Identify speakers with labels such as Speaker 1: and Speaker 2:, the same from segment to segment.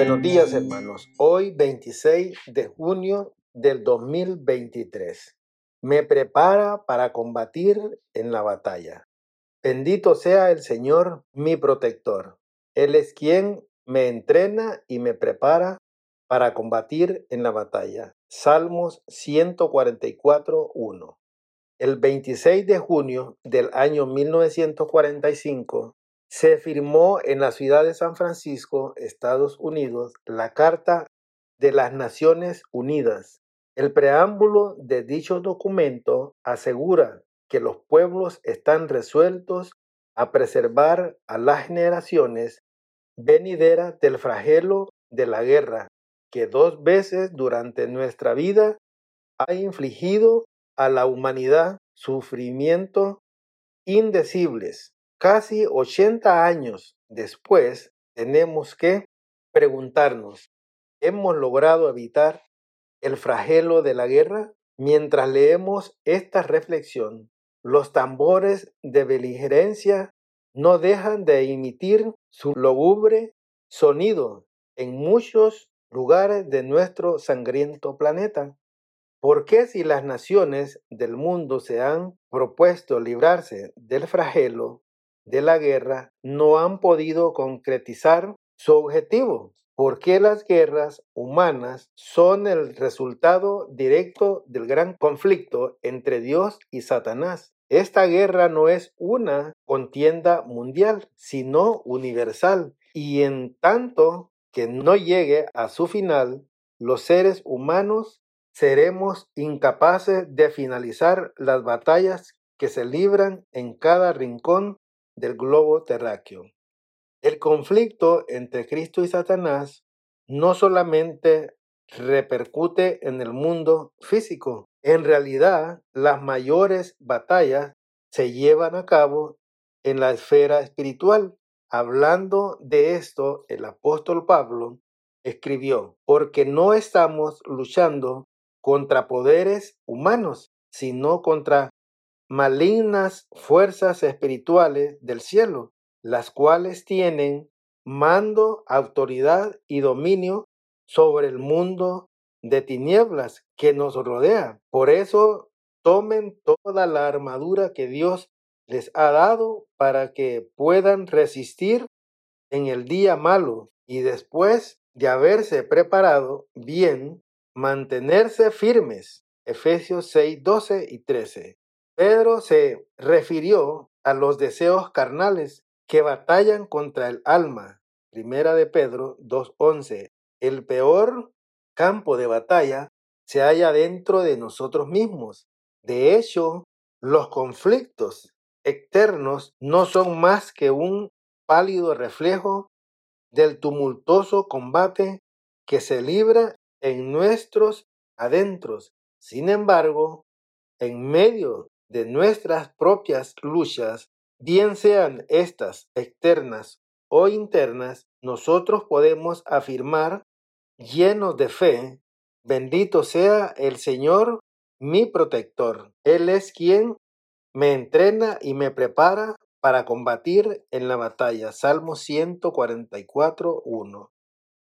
Speaker 1: Buenos días hermanos. Hoy 26 de junio del 2023. Me prepara para combatir en la batalla. Bendito sea el Señor, mi protector. Él es quien me entrena y me prepara para combatir en la batalla. Salmos 144, 1. El 26 de junio del año 1945 se firmó en la ciudad de San Francisco, Estados Unidos, la Carta de las Naciones Unidas. El preámbulo de dicho documento asegura que los pueblos están resueltos a preservar a las generaciones venideras del flagelo de la guerra que dos veces durante nuestra vida ha infligido a la humanidad sufrimientos indecibles. Casi 80 años después, tenemos que preguntarnos, ¿hemos logrado evitar el flagelo de la guerra? Mientras leemos esta reflexión, los tambores de beligerencia no dejan de emitir su lúgubre sonido en muchos lugares de nuestro sangriento planeta. ¿Por qué si las naciones del mundo se han propuesto librarse del flagelo de la guerra, no han podido concretizar su objetivo? ¿Por qué las guerras humanas son el resultado directo del gran conflicto entre Dios y Satanás? Esta guerra no es una contienda mundial, sino universal. Y en tanto que no llegue a su final, los seres humanos seremos incapaces de finalizar las batallas que se libran en cada rincón del globo terráqueo. El conflicto entre Cristo y Satanás no solamente repercute en el mundo físico, en realidad las mayores batallas se llevan a cabo en la esfera espiritual Hablando de esto, el apóstol Pablo escribió, porque no estamos luchando contra poderes humanos, sino contra malignas fuerzas espirituales del cielo, las cuales tienen mando, autoridad y dominio sobre el mundo de tinieblas que nos rodea. Por eso tomen toda la armadura que Dios les ha dado para que puedan resistir en el día malo y después de haberse preparado bien, mantenerse firmes. Efesios 6, 12 y 13. Pedro se refirió a los deseos carnales que batallan contra el alma. Primera de Pedro 2.11. El peor campo de batalla se halla dentro de nosotros mismos. De hecho, los conflictos externos no son más que un pálido reflejo del tumultuoso combate que se libra en nuestros adentros. Sin embargo, en medio de nuestras propias luchas, bien sean estas externas o internas, nosotros podemos afirmar, llenos de fe, bendito sea el Señor, mi protector. Él es quien me entrena y me prepara para combatir en la batalla. Salmo 144, 1.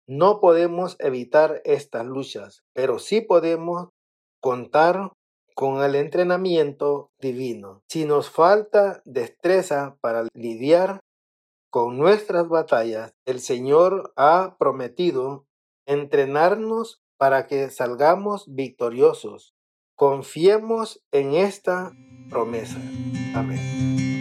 Speaker 1: No podemos evitar estas luchas, pero sí podemos contar con el entrenamiento divino. Si nos falta destreza para lidiar con nuestras batallas, el Señor ha prometido entrenarnos para que salgamos victoriosos. Confiemos en esta promesa. Amén.